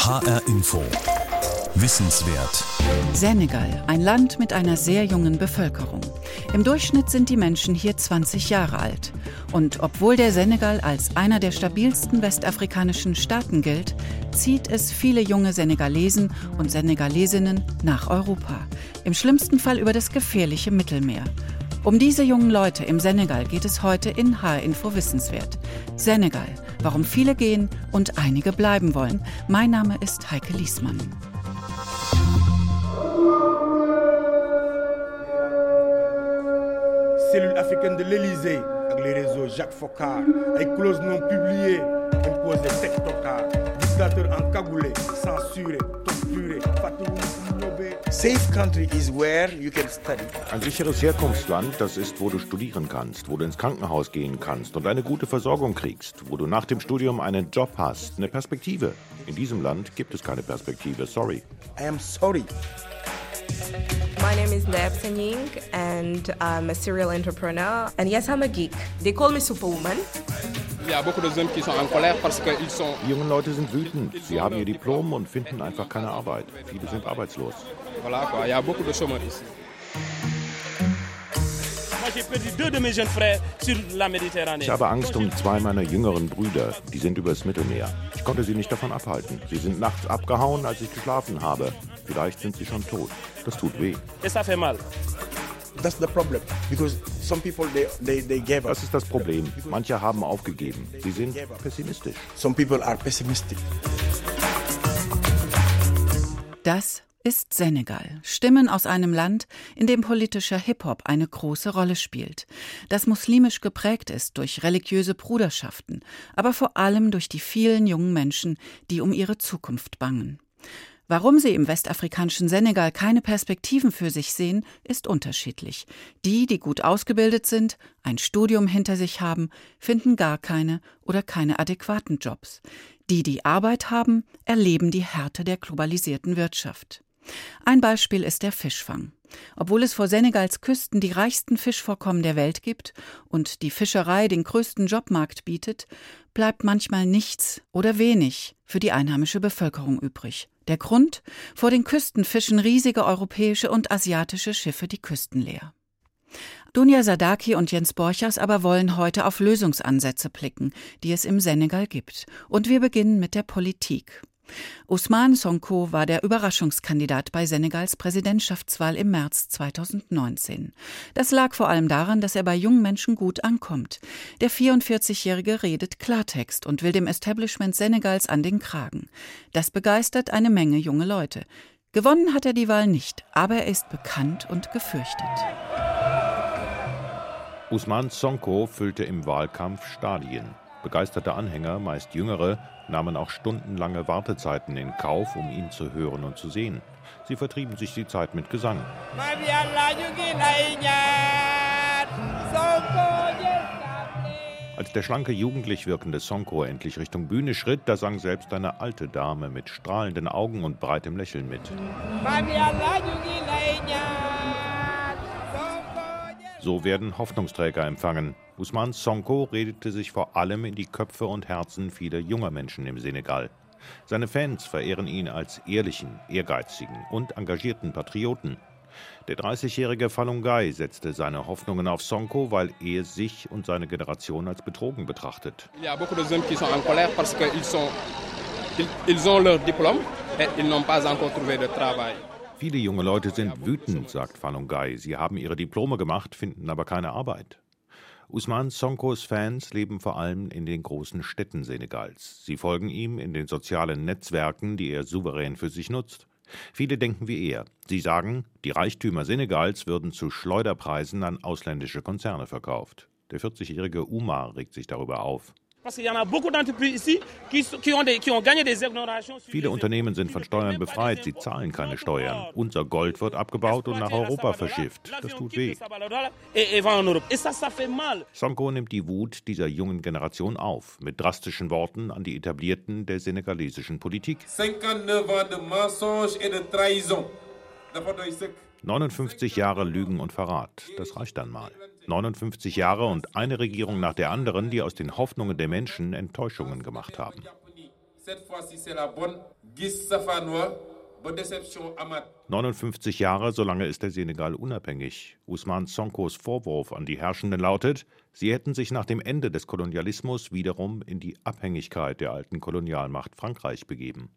HR Info. Wissenswert. Senegal, ein Land mit einer sehr jungen Bevölkerung. Im Durchschnitt sind die Menschen hier 20 Jahre alt. Und obwohl der Senegal als einer der stabilsten westafrikanischen Staaten gilt, zieht es viele junge Senegalesen und Senegalesinnen nach Europa. Im schlimmsten Fall über das gefährliche Mittelmeer. Um diese jungen Leute im Senegal geht es heute in H-Info Wissenswert. Senegal, warum viele gehen und einige bleiben wollen. Mein Name ist Heike Liesmann. cellule africaine de l'Elysée avec les réseaux Jacques Focard ay clauses non publiées imposées TikTokar dictateur encagoulé censuré torturé Safe country is where you can study. Ein sicheres Herkunftsland, das ist, wo du studieren kannst, wo du ins Krankenhaus gehen kannst und eine gute Versorgung kriegst, wo du nach dem Studium einen Job hast, eine Perspektive. In diesem Land gibt es keine Perspektive, sorry. I am sorry. My name is Ndeb Sanying and I'm a serial entrepreneur. And yes, I'm a geek. They call me Superwoman. Die jungen Leute sind wütend. Sie haben ihr Diplom und finden einfach keine Arbeit. Viele sind arbeitslos. Ich habe Angst um zwei meiner jüngeren Brüder. Die sind übers Mittelmeer. Ich konnte sie nicht davon abhalten. Sie sind nachts abgehauen, als ich geschlafen habe. Vielleicht sind sie schon tot. Das tut weh. Das ist das Problem. Manche haben aufgegeben. Sie sind pessimistisch. Some people are pessimistic. Das ist Senegal. Stimmen aus einem Land, in dem politischer Hip-Hop eine große Rolle spielt, das muslimisch geprägt ist durch religiöse Bruderschaften, aber vor allem durch die vielen jungen Menschen, die um ihre Zukunft bangen. Warum sie im westafrikanischen Senegal keine Perspektiven für sich sehen, ist unterschiedlich. Die, die gut ausgebildet sind, ein Studium hinter sich haben, finden gar keine oder keine adäquaten Jobs. Die, die Arbeit haben, erleben die Härte der globalisierten Wirtschaft. Ein Beispiel ist der Fischfang. Obwohl es vor Senegals Küsten die reichsten Fischvorkommen der Welt gibt und die Fischerei den größten Jobmarkt bietet, bleibt manchmal nichts oder wenig für die einheimische Bevölkerung übrig. Der Grund? Vor den Küsten fischen riesige europäische und asiatische Schiffe die Küsten leer. Dunja Sadaki und Jens Borchers aber wollen heute auf Lösungsansätze blicken, die es im Senegal gibt. Und wir beginnen mit der Politik. Ousmane Sonko war der Überraschungskandidat bei Senegals Präsidentschaftswahl im März 2019. Das lag vor allem daran, dass er bei jungen Menschen gut ankommt. Der 44-Jährige redet Klartext und will dem Establishment Senegals an den Kragen. Das begeistert eine Menge junge Leute. Gewonnen hat er die Wahl nicht, aber er ist bekannt und gefürchtet. Ousmane Sonko füllte im Wahlkampf Stadien. Begeisterte Anhänger, meist jüngere, nahmen auch stundenlange Wartezeiten in Kauf, um ihn zu hören und zu sehen. Sie vertrieben sich die Zeit mit Gesang. Als der schlanke, jugendlich wirkende Sonko endlich Richtung Bühne schritt, da sang selbst eine alte Dame mit strahlenden Augen und breitem Lächeln mit. So werden Hoffnungsträger empfangen. Usman Sonko redete sich vor allem in die Köpfe und Herzen vieler junger Menschen im Senegal. Seine Fans verehren ihn als ehrlichen, ehrgeizigen und engagierten Patrioten. Der 30-jährige Falungai setzte seine Hoffnungen auf Sonko, weil er sich und seine Generation als betrogen betrachtet. Il y a beaucoup de jeunes qui sont en colère parce qu'ils sont ils ont leur diplôme et ils n'ont pas. Viele junge Leute sind wütend, sagt Falungai. Sie haben ihre Diplome gemacht, finden aber keine Arbeit. Usman Sonkos Fans leben vor allem in den großen Städten Senegals. Sie folgen ihm in den sozialen Netzwerken, die er souverän für sich nutzt. Viele denken wie er. Sie sagen, die Reichtümer Senegals würden zu Schleuderpreisen an ausländische Konzerne verkauft. Der 40-jährige Umar regt sich darüber auf. Viele Unternehmen sind von Steuern befreit, sie zahlen keine Steuern. Unser Gold wird abgebaut und nach Europa verschifft. Das tut weh. Sonko nimmt die Wut dieser jungen Generation auf, mit drastischen Worten an die Etablierten der senegalesischen Politik. 59 Jahre Lügen und Verrat, das reicht dann mal. 59 Jahre und eine Regierung nach der anderen, die aus den Hoffnungen der Menschen Enttäuschungen gemacht haben. Cette fois-ci, c'est la bonne. Gis Safanois, 59 Jahre, solange ist der Senegal unabhängig. Usman Sonkos Vorwurf an die Herrschenden lautet, sie hätten sich nach dem Ende des Kolonialismus wiederum in die Abhängigkeit der alten Kolonialmacht Frankreich begeben.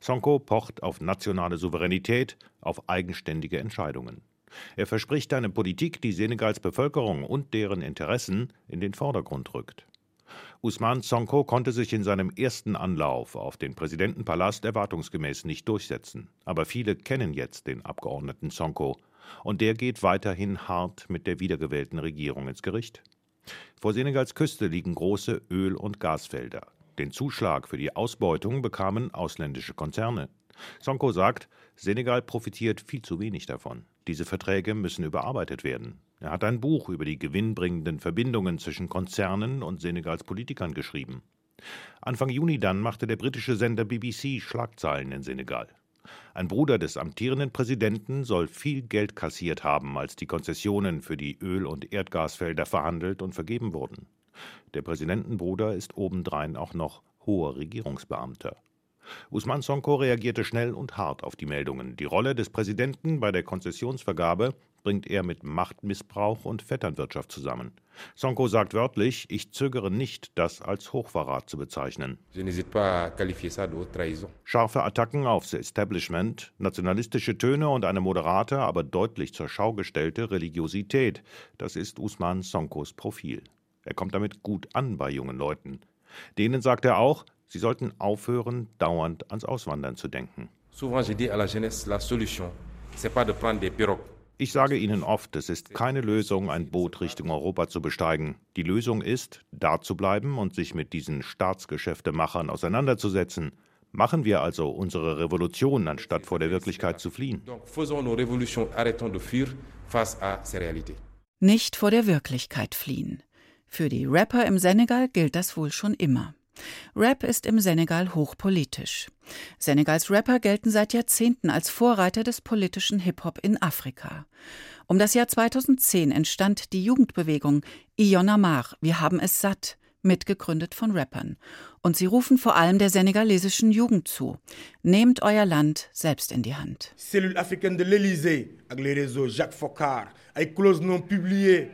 Sonko pocht auf nationale Souveränität, auf eigenständige Entscheidungen. Er verspricht eine Politik, die Senegals Bevölkerung und deren Interessen in den Vordergrund rückt. Usman Sonko konnte sich in seinem ersten Anlauf auf den Präsidentenpalast erwartungsgemäß nicht durchsetzen. Aber viele kennen jetzt den Abgeordneten Sonko. Und der geht weiterhin hart mit der wiedergewählten Regierung ins Gericht. Vor Senegals Küste liegen große Öl- und Gasfelder. Den Zuschlag für die Ausbeutung bekamen ausländische Konzerne. Sonko sagt, Senegal profitiert viel zu wenig davon. Diese Verträge müssen überarbeitet werden. Er hat ein Buch über die gewinnbringenden Verbindungen zwischen Konzernen und Senegals Politikern geschrieben. Anfang Juni dann machte der britische Sender BBC Schlagzeilen in Senegal. Ein Bruder des amtierenden Präsidenten soll viel Geld kassiert haben, als die Konzessionen für die Öl- und Erdgasfelder verhandelt und vergeben wurden. Der Präsidentenbruder ist obendrein auch noch hoher Regierungsbeamter. Usman Sonko reagierte schnell und hart auf die Meldungen. Die Rolle des Präsidenten bei der Konzessionsvergabe bringt er mit Machtmissbrauch und Vetternwirtschaft zusammen. Sonko sagt wörtlich, ich zögere nicht, das als Hochverrat zu bezeichnen. Scharfe Attacken aufs Establishment, nationalistische Töne und eine moderate, aber deutlich zur Schau gestellte Religiosität, das ist Usman Sonkos Profil. Er kommt damit gut an bei jungen Leuten. Denen sagt er auch, sie sollten aufhören, dauernd ans Auswandern zu denken. Ich sage Ihnen oft, es ist keine Lösung, ein Boot Richtung Europa zu besteigen. Die Lösung ist, da zu bleiben und sich mit diesen Staatsgeschäftemachern auseinanderzusetzen. Machen wir also unsere Revolution, anstatt vor der Wirklichkeit zu fliehen. Nicht vor der Wirklichkeit fliehen. Für die Rapper im Senegal gilt das wohl schon immer. Rap ist im Senegal hochpolitisch. Senegals Rapper gelten seit Jahrzehnten als Vorreiter des politischen Hip-Hop in Afrika. Um das Jahr 2010 entstand die Jugendbewegung Ionamar, wir haben es satt, mitgegründet von Rappern. Und sie rufen vor allem der senegalesischen Jugend zu. Nehmt euer Land selbst in die Hand. Cellule africaine de l'Élysée, avec les réseaux Jacques Faucard, avec clause non publiée.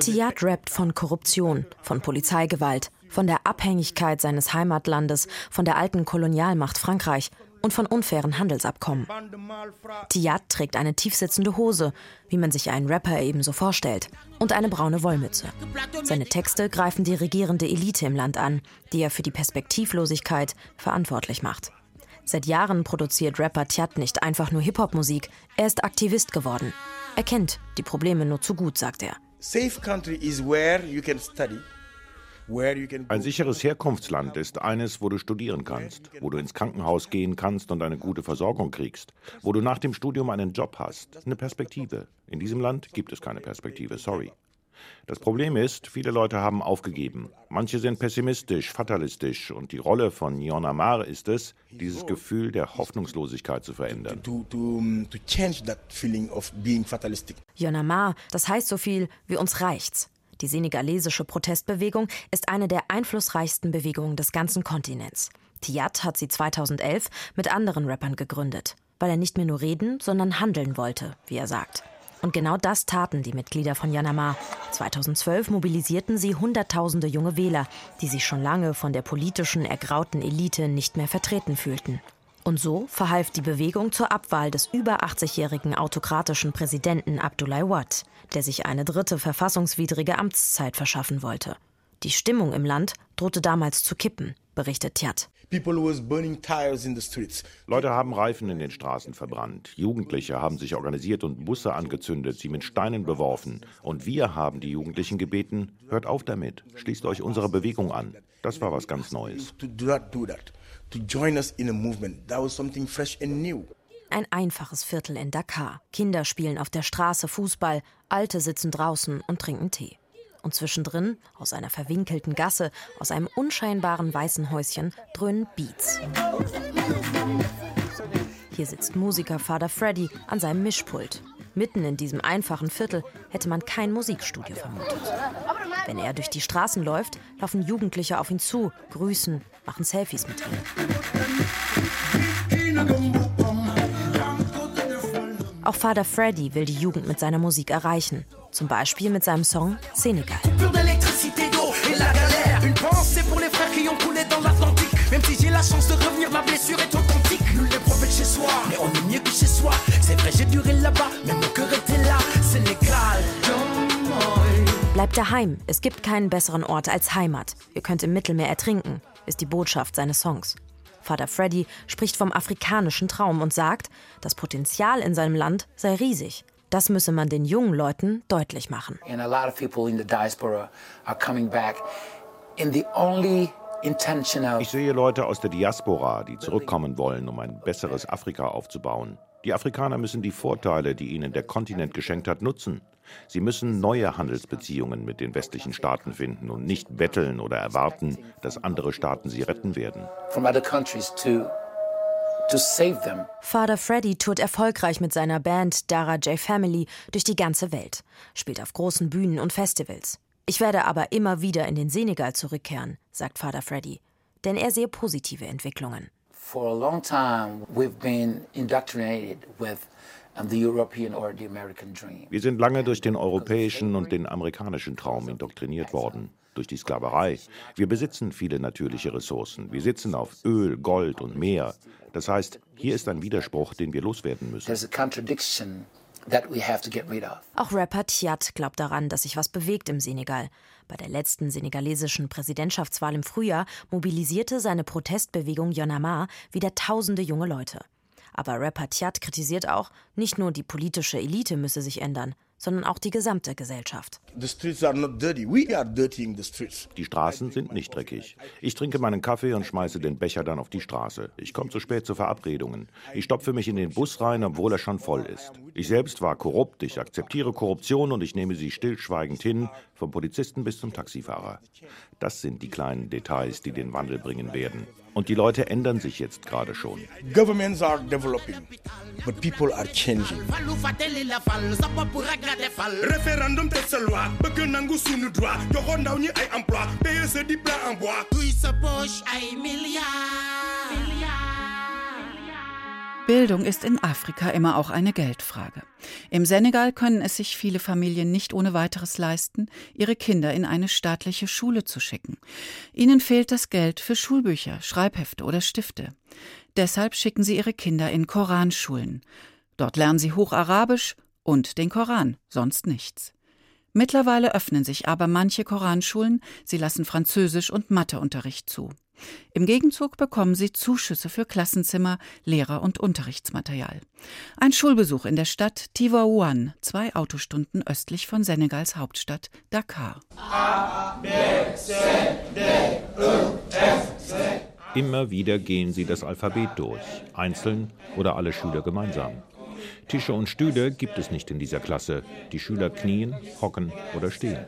Tiat rappt von Korruption, von Polizeigewalt, von der Abhängigkeit seines Heimatlandes, von der alten Kolonialmacht Frankreich und von unfairen Handelsabkommen. Tiat trägt eine tiefsitzende Hose, wie man sich einen Rapper ebenso vorstellt, und eine braune Wollmütze. Seine Texte greifen die regierende Elite im Land an, die er für die Perspektivlosigkeit verantwortlich macht. Seit Jahren produziert Rapper Tiat nicht einfach nur Hip-Hop-Musik, er ist Aktivist geworden. Er kennt die Probleme nur zu gut, sagt er. Safe country is where you can study. Ein sicheres Herkunftsland ist eines, wo du studieren kannst, wo du ins Krankenhaus gehen kannst und eine gute Versorgung kriegst, wo du nach dem Studium einen Job hast, eine Perspektive. In diesem Land gibt es keine Perspektive, sorry. Das Problem ist, viele Leute haben aufgegeben. Manche sind pessimistisch, fatalistisch und die Rolle von Yon Amar ist es, dieses Gefühl der Hoffnungslosigkeit zu verändern. Yon Amar, das heißt so viel wie uns reicht's. Die senegalesische Protestbewegung ist eine der einflussreichsten Bewegungen des ganzen Kontinents. Tiat hat sie 2011 mit anderen Rappern gegründet, weil er nicht mehr nur reden, sondern handeln wollte, wie er sagt. Und genau das taten die Mitglieder von Yanamar. 2012 mobilisierten sie Hunderttausende junge Wähler, die sich schon lange von der politischen, ergrauten Elite nicht mehr vertreten fühlten. Und so verhalf die Bewegung zur Abwahl des über 80-jährigen autokratischen Präsidenten Abdoulaye Wade, der sich eine dritte verfassungswidrige Amtszeit verschaffen wollte. Die Stimmung im Land drohte damals zu kippen, berichtet Tiat. Leute haben Reifen in den Straßen verbrannt. Jugendliche haben sich organisiert und Busse angezündet, sie mit Steinen beworfen. Und wir haben die Jugendlichen gebeten, hört auf damit, schließt euch unserer Bewegung an. Das war was ganz Neues to join us in a movement. That was something fresh and new. Ein einfaches Viertel in Dakar. Kinder spielen auf der Straße Fußball, Alte sitzen draußen und trinken Tee. Und zwischendrin, aus einer verwinkelten Gasse, aus einem unscheinbaren weißen Häuschen, dröhnen Beats. Hier sitzt Musiker Father Freddy an seinem Mischpult. Mitten in diesem einfachen Viertel hätte man kein Musikstudio vermutet. Wenn er durch die Straßen läuft, laufen Jugendliche auf ihn zu, grüßen, machen Selfies mit ihm. Auch Vater Freddy will die Jugend mit seiner Musik erreichen. Zum Beispiel mit seinem Song Senegal. Bleibt daheim, es gibt keinen besseren Ort als Heimat. Ihr könnt im Mittelmeer ertrinken, ist die Botschaft seines Songs. Vater Freddy spricht vom afrikanischen Traum und sagt, das Potenzial in seinem Land sei riesig. Das müsse man den jungen Leuten deutlich machen. And a lot of people in the diaspora are coming back in the only ich sehe Leute aus der Diaspora, die zurückkommen wollen, um ein besseres Afrika aufzubauen. Die Afrikaner müssen die Vorteile, die ihnen der Kontinent geschenkt hat, nutzen. Sie müssen neue Handelsbeziehungen mit den westlichen Staaten finden und nicht betteln oder erwarten, dass andere Staaten sie retten werden. Father Freddy tourt erfolgreich mit seiner Band Dara J Family durch die ganze Welt, spielt auf großen Bühnen und Festivals. Ich werde aber immer wieder in den Senegal zurückkehren, sagt Vater Freddy, denn er sehe positive Entwicklungen. For a long time we've been indoctrinated with wir sind lange durch den europäischen und den amerikanischen Traum indoktriniert worden, durch die Sklaverei. Wir besitzen viele natürliche Ressourcen. Wir sitzen auf Öl, Gold und Meer. Das heißt, hier ist ein Widerspruch, den wir loswerden müssen. Auch Rapper Tiat glaubt daran, dass sich was bewegt im Senegal. Bei der letzten senegalesischen Präsidentschaftswahl im Frühjahr mobilisierte seine Protestbewegung Yonama wieder tausende junge Leute. Aber Rapper Tiat kritisiert auch, nicht nur die politische Elite müsse sich ändern, sondern auch die gesamte Gesellschaft. Die Straßen sind nicht dreckig. Ich trinke meinen Kaffee und schmeiße den Becher dann auf die Straße. Ich komme zu spät zu Verabredungen. Ich stopfe mich in den Bus rein, obwohl er schon voll ist. Ich selbst war korrupt, ich akzeptiere Korruption und ich nehme sie stillschweigend hin, vom Polizisten bis zum Taxifahrer. Das sind die kleinen Details, die den Wandel bringen werden. Und die Leute ändern sich jetzt gerade schon. Governments are developing, but people are changing. Référendum teg sa loi bëgg nangu sunu droit joxoon ndaw ñi ay emploi PSE di plan en bois. duy sa poche ay milliards. Bildung ist in Afrika immer auch eine Geldfrage. Im Senegal können es sich viele Familien nicht ohne weiteres leisten, ihre Kinder in eine staatliche Schule zu schicken. Ihnen fehlt das Geld für Schulbücher, Schreibhefte oder Stifte. Deshalb schicken sie ihre Kinder in Koranschulen. Dort lernen sie Hocharabisch und den Koran, sonst nichts. Mittlerweile öffnen sich aber manche Koranschulen, sie lassen Französisch und Matheunterricht zu. Im Gegenzug bekommen sie Zuschüsse für Klassenzimmer, Lehrer und Unterrichtsmaterial. Ein Schulbesuch in der Stadt Tivaouane, zwei Autostunden östlich von Senegals Hauptstadt Dakar. Immer wieder gehen sie das Alphabet durch, einzeln oder alle Schüler gemeinsam. Tische und Stühle gibt es nicht in dieser Klasse. Die Schüler knien, hocken oder stehen.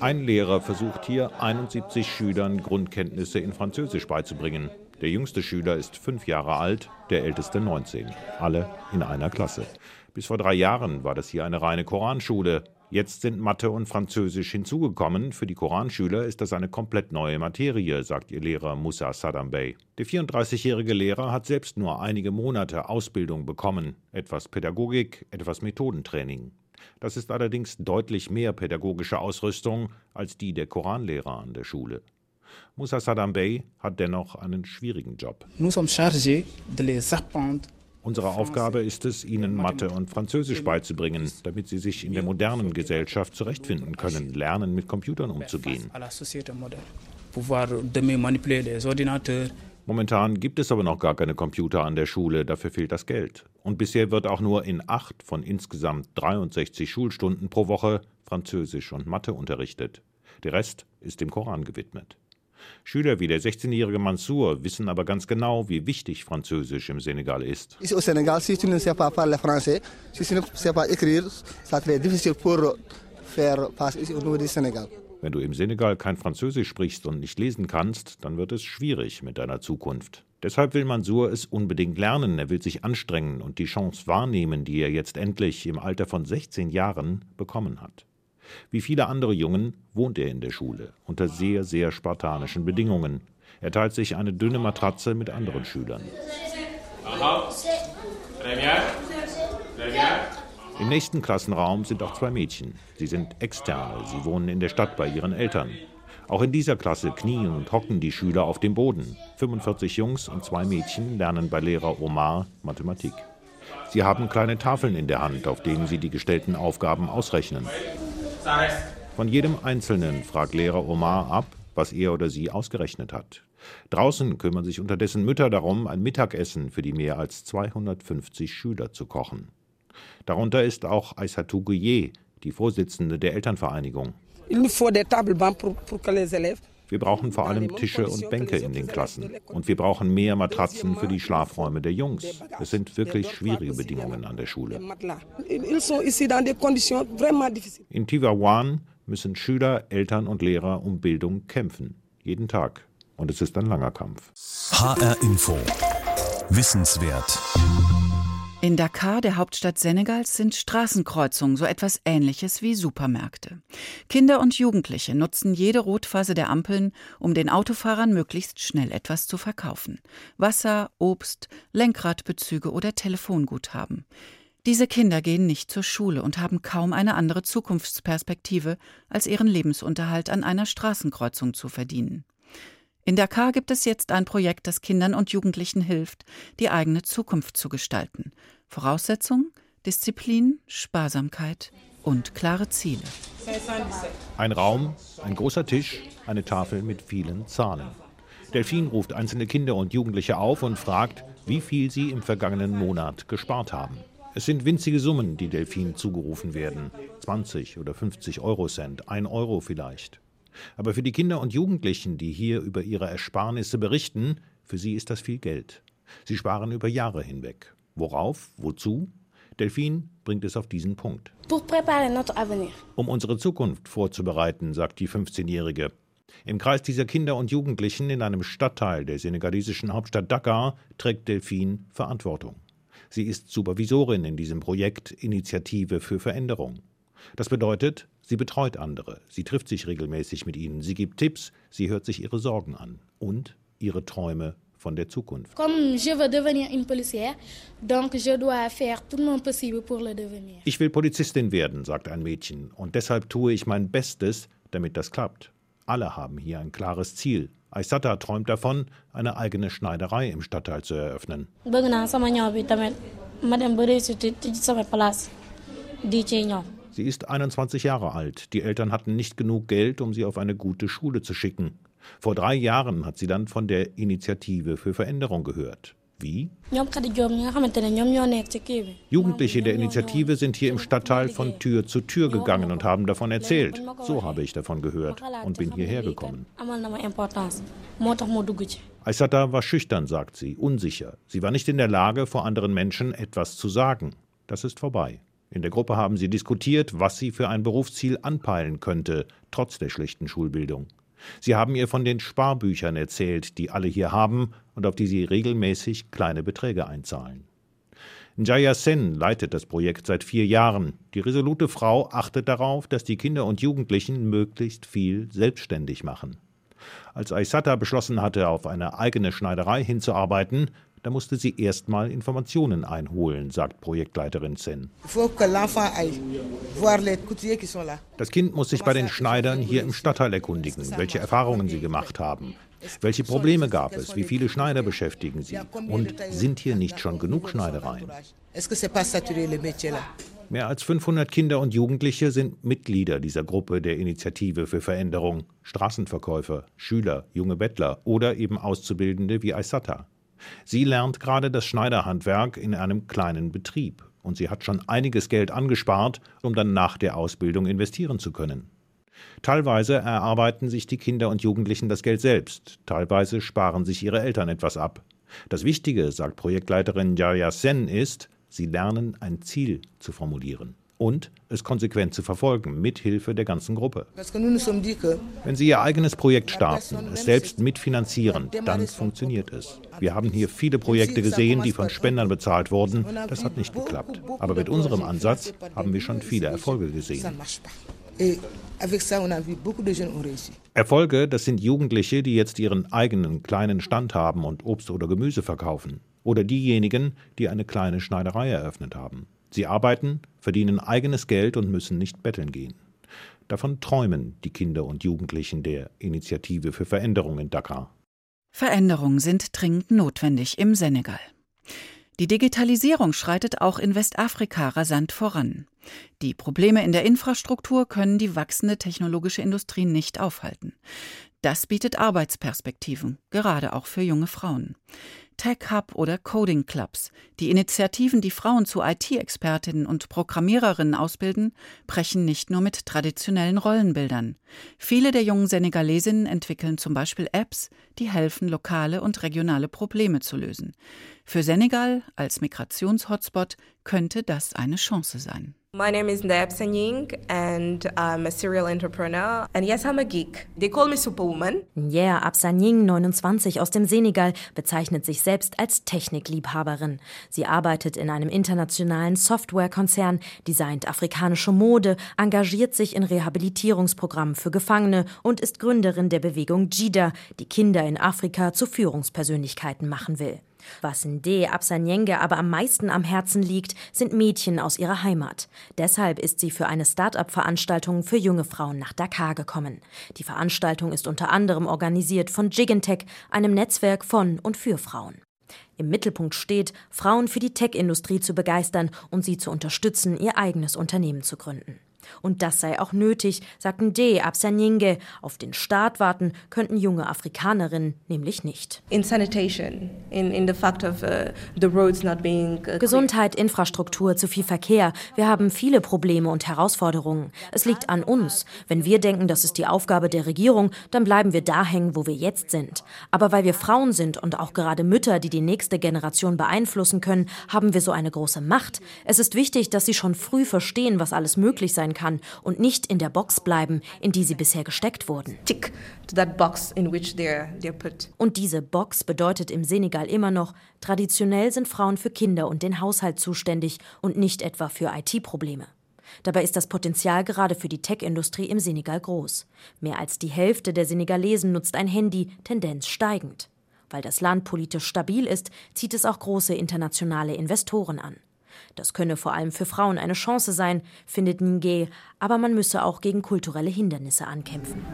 Ein Lehrer versucht hier 71 Schülern Grundkenntnisse in Französisch beizubringen. Der jüngste Schüler ist fünf Jahre alt, der älteste 19. Alle in einer Klasse. Bis vor drei Jahren war das hier eine reine Koranschule. Jetzt sind Mathe und Französisch hinzugekommen. Für die Koranschüler ist das eine komplett neue Materie, sagt ihr Lehrer Musa Saddam Bey. Der 34-jährige Lehrer hat selbst nur einige Monate Ausbildung bekommen. Etwas Pädagogik, etwas Methodentraining. Das ist allerdings deutlich mehr pädagogische Ausrüstung als die der Koranlehrer an der Schule. Musa Saddam Bey hat dennoch einen schwierigen Job. Nous sommes chargés de les apprendre Unsere Aufgabe ist es, ihnen Mathe und Französisch beizubringen, damit sie sich in der modernen Gesellschaft zurechtfinden können, lernen, mit Computern umzugehen. Momentan gibt es aber noch gar keine Computer an der Schule, dafür fehlt das Geld. Und bisher wird auch nur in acht von insgesamt 63 Schulstunden pro Woche Französisch und Mathe unterrichtet. Der Rest ist dem Koran gewidmet. Schüler wie der 16-jährige Mansour wissen aber ganz genau, wie wichtig Französisch im Senegal ist. Ne ne. Wenn du im Senegal kein Französisch sprichst und nicht lesen kannst, dann wird es schwierig mit deiner Zukunft. Deshalb will Mansour es unbedingt lernen, er will sich anstrengen und die Chance wahrnehmen, die er jetzt endlich im Alter von 16 Jahren bekommen hat. Wie viele andere Jungen wohnt er in der Schule, unter sehr, sehr spartanischen Bedingungen. Er teilt sich eine dünne Matratze mit anderen Schülern. Im nächsten Klassenraum sind auch zwei Mädchen. Sie sind Externe, sie wohnen in der Stadt bei ihren Eltern. Auch in dieser Klasse knien und hocken die Schüler auf dem Boden. 45 Jungs und zwei Mädchen lernen bei Lehrer Omar Mathematik. Sie haben kleine Tafeln in der Hand, auf denen sie die gestellten Aufgaben ausrechnen. Von jedem Einzelnen fragt Lehrer Omar ab, was er oder sie ausgerechnet hat. Draußen kümmern sich unterdessen Mütter darum, ein Mittagessen für die mehr als 250 Schüler zu kochen. Darunter ist auch Aissatou Gouye, die Vorsitzende der Elternvereinigung. Wir brauchen vor allem Tische und Bänke in den Klassen. Und wir brauchen mehr Matratzen für die Schlafräume der Jungs. Es sind wirklich schwierige Bedingungen an der Schule. In Tivaouane müssen Schüler, Eltern und Lehrer um Bildung kämpfen. Jeden Tag. Und es ist ein langer Kampf. HR Info. Wissenswert. In Dakar, der Hauptstadt Senegals, sind Straßenkreuzungen so etwas Ähnliches wie Supermärkte. Kinder und Jugendliche nutzen jede Rotphase der Ampeln, um den Autofahrern möglichst schnell etwas zu verkaufen. Wasser, Obst, Lenkradbezüge oder Telefonguthaben. Diese Kinder gehen nicht zur Schule und haben kaum eine andere Zukunftsperspektive, als ihren Lebensunterhalt an einer Straßenkreuzung zu verdienen. In Dakar gibt es jetzt ein Projekt, das Kindern und Jugendlichen hilft, die eigene Zukunft zu gestalten. Voraussetzung Disziplin, Sparsamkeit und klare Ziele. Ein Raum, ein großer Tisch, eine Tafel mit vielen Zahlen. Delfin ruft einzelne Kinder und Jugendliche auf und fragt, wie viel sie im vergangenen Monat gespart haben. Es sind winzige Summen, die Delfin zugerufen werden. 20 oder 50 Eurocent, ein Euro vielleicht. Aber für die Kinder und Jugendlichen, die hier über ihre Ersparnisse berichten, für sie ist das viel Geld. Sie sparen über Jahre hinweg. Worauf? Wozu? Delphine bringt es auf diesen Punkt. Um unsere Zukunft vorzubereiten, sagt die 15-Jährige. Im Kreis dieser Kinder und Jugendlichen in einem Stadtteil der senegalesischen Hauptstadt Dakar trägt Delphine Verantwortung. Sie ist Supervisorin in diesem Projekt Initiative für Veränderung. Das bedeutet, sie betreut andere, sie trifft sich regelmäßig mit ihnen, sie gibt Tipps, sie hört sich ihre Sorgen an und ihre Träume von der Zukunft. Ich will Polizistin werden, sagt ein Mädchen, und deshalb tue ich mein Bestes, damit das klappt. Alle haben hier ein klares Ziel. Aissata träumt davon, eine eigene Schneiderei im Stadtteil zu eröffnen. Sie ist 21 Jahre alt. Die Eltern hatten nicht genug Geld, um sie auf eine gute Schule zu schicken. Vor drei Jahren hat sie dann von der Initiative für Veränderung gehört. Wie? Jugendliche der Initiative sind hier im Stadtteil von Tür zu Tür gegangen und haben davon erzählt. So habe ich davon gehört und bin hierher gekommen. Aissata war schüchtern, sagt sie, unsicher. Sie war nicht in der Lage, vor anderen Menschen etwas zu sagen. Das ist vorbei. In der Gruppe haben sie diskutiert, was sie für ein Berufsziel anpeilen könnte, trotz der schlechten Schulbildung. Sie haben ihr von den Sparbüchern erzählt, die alle hier haben und auf die sie regelmäßig kleine Beträge einzahlen. Njaya Sen leitet das Projekt seit vier Jahren. Die resolute Frau achtet darauf, dass die Kinder und Jugendlichen möglichst viel selbstständig machen. Als Aissata beschlossen hatte, auf eine eigene Schneiderei hinzuarbeiten, da musste sie erst mal Informationen einholen, sagt Projektleiterin Zen. Das Kind muss sich bei den Schneidern hier im Stadtteil erkundigen, welche Erfahrungen sie gemacht haben. Welche Probleme gab es? Wie viele Schneider beschäftigen sie? Und sind hier nicht schon genug Schneidereien? Mehr als 500 Kinder und Jugendliche sind Mitglieder dieser Gruppe der Initiative für Veränderung. Straßenverkäufer, Schüler, junge Bettler oder eben Auszubildende wie Aissata. Sie lernt gerade das Schneiderhandwerk in einem kleinen Betrieb und sie hat schon einiges Geld angespart, um dann nach der Ausbildung investieren zu können. Teilweise erarbeiten sich die Kinder und Jugendlichen das Geld selbst, teilweise sparen sich ihre Eltern etwas ab. Das Wichtige, sagt Projektleiterin Jaya Sen, ist, sie lernen ein Ziel zu formulieren. Und es konsequent zu verfolgen, mithilfe der ganzen Gruppe. Wenn Sie Ihr eigenes Projekt starten, es selbst mitfinanzieren, dann funktioniert es. Wir haben hier viele Projekte gesehen, die von Spendern bezahlt wurden. Das hat nicht geklappt. Aber mit unserem Ansatz haben wir schon viele Erfolge gesehen. Erfolge, das sind Jugendliche, die jetzt ihren eigenen kleinen Stand haben und Obst oder Gemüse verkaufen. Oder diejenigen, die eine kleine Schneiderei eröffnet haben. Sie arbeiten, verdienen eigenes Geld und müssen nicht betteln gehen. Davon träumen die Kinder und Jugendlichen der Initiative für Veränderung in Dakar. Veränderungen sind dringend notwendig im Senegal. Die Digitalisierung schreitet auch in Westafrika rasant voran. Die Probleme in der Infrastruktur können die wachsende technologische Industrie nicht aufhalten. Das bietet Arbeitsperspektiven, gerade auch für junge Frauen. Tech Hub oder Coding Clubs, die Initiativen, die Frauen zu IT-Expertinnen und Programmiererinnen ausbilden, brechen nicht nur mit traditionellen Rollenbildern. Viele der jungen Senegalesinnen entwickeln zum Beispiel Apps, die helfen, lokale und regionale Probleme zu lösen. Für Senegal als Migrationshotspot könnte das eine Chance sein. My name is Ndayab Sanying and I'm a serial entrepreneur. And yes, I'm a geek. They call me Superwoman. Yeah, Absanying, 29 aus dem Senegal, bezeichnet sich selbst als Technikliebhaberin. Sie arbeitet in einem internationalen Softwarekonzern, designt afrikanische Mode, engagiert sich in Rehabilitierungsprogrammen für Gefangene und ist Gründerin der Bewegung JIDA, die Kinder in Afrika zu Führungspersönlichkeiten machen will. Was Nde Absanyenge aber am meisten am Herzen liegt, sind Mädchen aus ihrer Heimat. Deshalb ist sie für eine Start-up-Veranstaltung für junge Frauen nach Dakar gekommen. Die Veranstaltung ist unter anderem organisiert von Gigantech, einem Netzwerk von und für Frauen. Im Mittelpunkt steht, Frauen für die Tech-Industrie zu begeistern und sie zu unterstützen, ihr eigenes Unternehmen zu gründen. Und das sei auch nötig, sagten De Absanyinge. Auf den Staat warten könnten junge Afrikanerinnen nämlich nicht. In sanitation, in, in the fact of uh, the roads not being uh, Gesundheit, Infrastruktur, zu viel Verkehr. Wir haben viele Probleme und Herausforderungen. Es liegt an uns. Wenn wir denken, das ist die Aufgabe der Regierung, dann bleiben wir da hängen, wo wir jetzt sind. Aber weil wir Frauen sind und auch gerade Mütter, die die nächste Generation beeinflussen können, haben wir so eine große Macht. Es ist wichtig, dass sie schon früh verstehen, was alles möglich sein kann und nicht in der Box bleiben, in die sie bisher gesteckt wurden. Und diese Box bedeutet im Senegal immer noch, traditionell sind Frauen für Kinder und den Haushalt zuständig und nicht etwa für IT-Probleme. Dabei ist das Potenzial gerade für die Tech-Industrie im Senegal groß. Mehr als die Hälfte der Senegalesen nutzt ein Handy, Tendenz steigend. Weil das Land politisch stabil ist, zieht es auch große internationale Investoren an. Das könne vor allem für Frauen eine Chance sein, findet Nge, aber man müsse auch gegen kulturelle Hindernisse ankämpfen.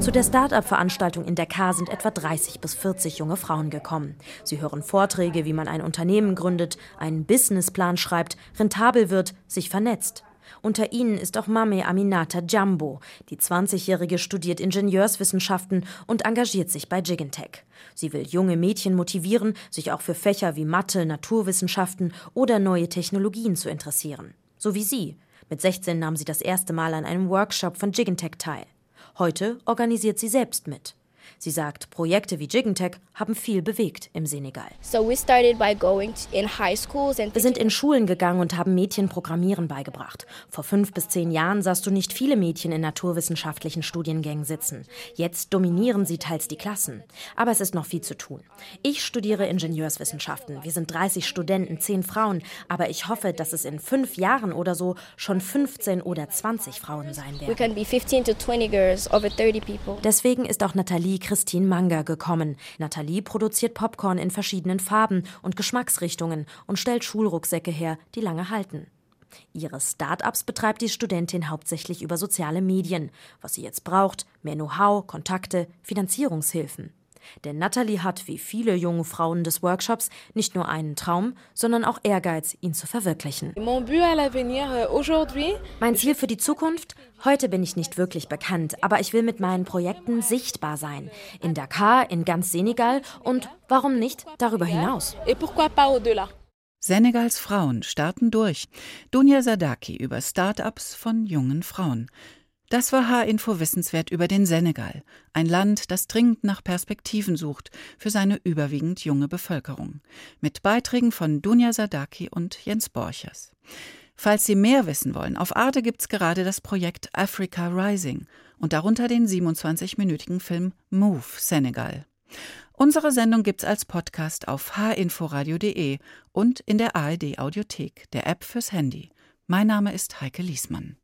Zu der Start-up-Veranstaltung in Dakar sind etwa 30 bis 40 junge Frauen gekommen. Sie hören Vorträge, wie man ein Unternehmen gründet, einen Businessplan schreibt, rentabel wird, sich vernetzt. Unter ihnen ist auch Mame Aminata Jambo. Die 20-Jährige studiert Ingenieurswissenschaften und engagiert sich bei Gigantech. Sie will junge Mädchen motivieren, sich auch für Fächer wie Mathe, Naturwissenschaften oder neue Technologien zu interessieren. So wie sie. Mit 16 nahm sie das erste Mal an einem Workshop von Gigantech teil. Heute organisiert sie selbst mit. Sie sagt, Projekte wie Gigantech haben viel bewegt im Senegal. Wir sind in Schulen gegangen und haben Mädchen Programmieren beigebracht. Vor fünf bis zehn Jahren sahst du nicht viele Mädchen in naturwissenschaftlichen Studiengängen sitzen. Jetzt dominieren sie teils die Klassen. Aber es ist noch viel zu tun. Ich studiere Ingenieurswissenschaften. Wir sind 30 Studenten, 10 Frauen. Aber ich hoffe, dass es in fünf Jahren oder so schon 15 oder 20 Frauen sein werden. Deswegen ist auch Nathalie Christine Manga gekommen. Nathalie produziert Popcorn in verschiedenen Farben und Geschmacksrichtungen und stellt Schulrucksäcke her, die lange halten. Ihre Start-ups betreibt die Studentin hauptsächlich über soziale Medien. Was sie jetzt braucht, mehr Know-how, Kontakte, Finanzierungshilfen. Denn Natalie hat, wie viele junge Frauen des Workshops, nicht nur einen Traum, sondern auch Ehrgeiz, ihn zu verwirklichen. Euh, mein Ziel für die Zukunft? Heute bin ich nicht wirklich bekannt, aber ich will mit meinen Projekten sichtbar sein. In Dakar, in ganz Senegal und warum nicht darüber hinaus? Senegals Frauen starten durch. Dunja Sadaki über Start-ups von jungen Frauen. Das war H-Info Wissenswert über den Senegal, ein Land, das dringend nach Perspektiven sucht für seine überwiegend junge Bevölkerung. Mit Beiträgen von Dunja Sadaki und Jens Borchers. Falls Sie mehr wissen wollen, auf Arte gibt's gerade das Projekt Africa Rising und darunter den 27-minütigen Film Move Senegal. Unsere Sendung gibt's als Podcast auf hinforadio.de und in der ARD Audiothek, der App fürs Handy. Mein Name ist Heike Liesmann.